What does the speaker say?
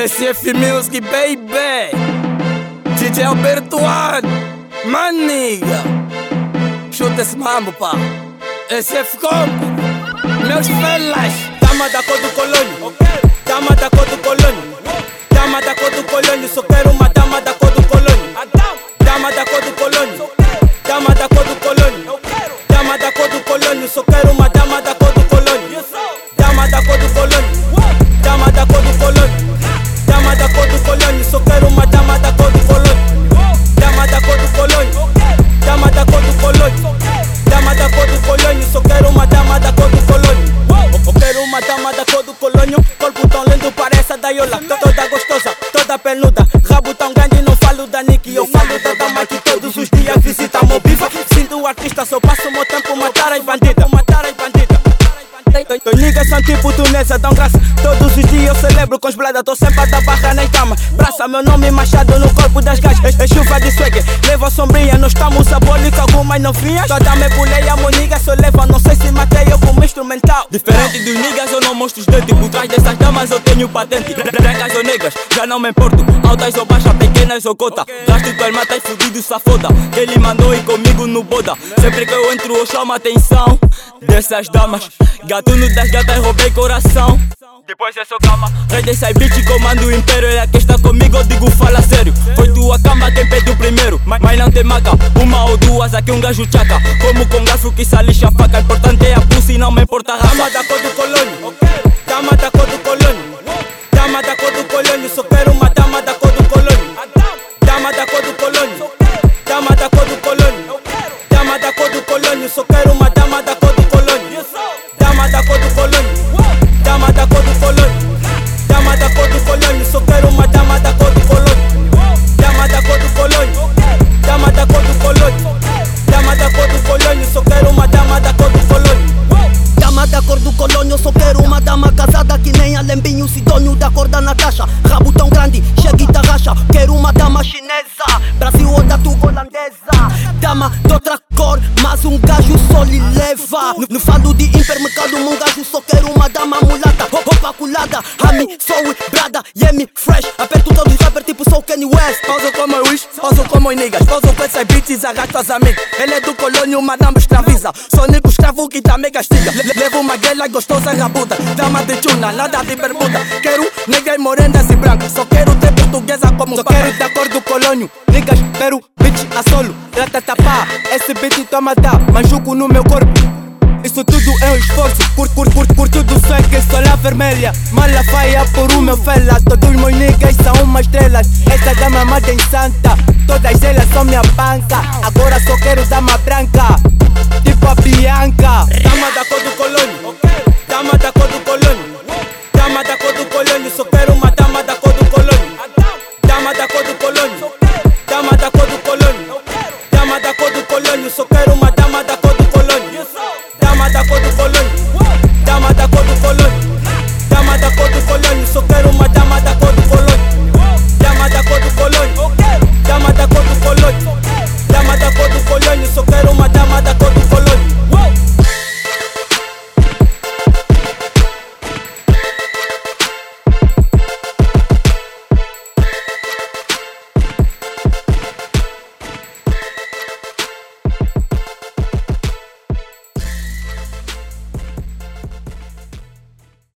SF Music, baby. DJ Alberto One. Maniga. Chuta esse mambo, pá. SF Combo. Meus felas. Dama da cor do colônio. Dama da cor do colônio. Dama da cor do colônio. Só quero uma dama da cor do colônio. Dama da cor do colônio. Dama da cor do colônio. Dama da cor do colônio. Só quero uma dama da cor do colônio. Dama da cor do colônio. Dama da cor colônio. Só quero uma dama da cor do colônio. Dama da cor do colônio. Dama da cor do colônio. Dama da cor do colônio. Só quero uma dama da cor do colônio. Eu quero uma dama da cor do colônio. Corpo tão lindo, parece a Daiola. Toda gostosa, toda peluda. Rabo tão grande, não falo da Nick. Eu falo da dama que todos os dias visita meu bifa. Sinto artista, só passo meu tempo. Matar as bandidas. Teus niggas são tipo Tunesa, dão graça. Todos os dias eu celebro com os blada Tô sempre a dar barra na cama. Braça, meu nome machado no corpo das gajas. É chuva de swag, leva a sombrinha Nós estamos abólica, algumas novinhas. Toda me buleia, meu nigga só leva Não sei se matei eu como instrumental. Diferente dos niggas, eu não mostro os dentes Por trás dessas damas eu tenho patente. Brancas ou negras, já não me importo. Altas ou baixas, pequenas ou cota. Gasto tua irmã, tá fudido, safoda ele mandou ir comigo no boda. Sempre que eu entro eu chamo a atenção Dessas damas Gatuno das gatas, roubei coração. Depois é só calma. Rei dessas bitch, comando o império. Ela que está comigo, eu digo fala sério. Foi tua cama quem pediu primeiro. Mas, mas não tem maca, uma ou duas, aqui um gajo chaca. Como com garfo que se lixa a faca. Importante é a pussy, não me importa a raça. Dama da cor do colônio. Dama Natasha. Rabo tão grande, chega e tarraxa. Quero uma dama chinesa, Brasil ou da tuga holandesa. Dama de outra cor, mas um gajo só lhe leva. No, no falo de hipermercado, um gajo só quero uma dama colada, Rami, Soul, Brada, Yemi, Fresh. Aperto todos os rappers tipo sou Kenny West. Pausa como eu wish, pausa como os niggas. Pausa com essas bitches, arrasta as amigas. Ele é do colônio, madame escraviza. Sou nego escravo que também castiga. Le Levo uma guela gostosa rabuda Dama de chuna, nada de bermuda. Quero negras morenas e brancas Só quero ter portuguesa como Só quero da cor do colônio. Niggas, pero bitch a solo. Ratatapá, esse beat toma dá Manjuco no meu corpo isso tudo é um esforço. Curto, curto, curto, curto do swag, sou lá vermelha. Mala faia por o meu fela. Todos meus niggas são uma estrela. Essa dama em santa. Todas elas são minha banca Agora só quero dama branca. Tipo a Bianca. Dama da cor do colônio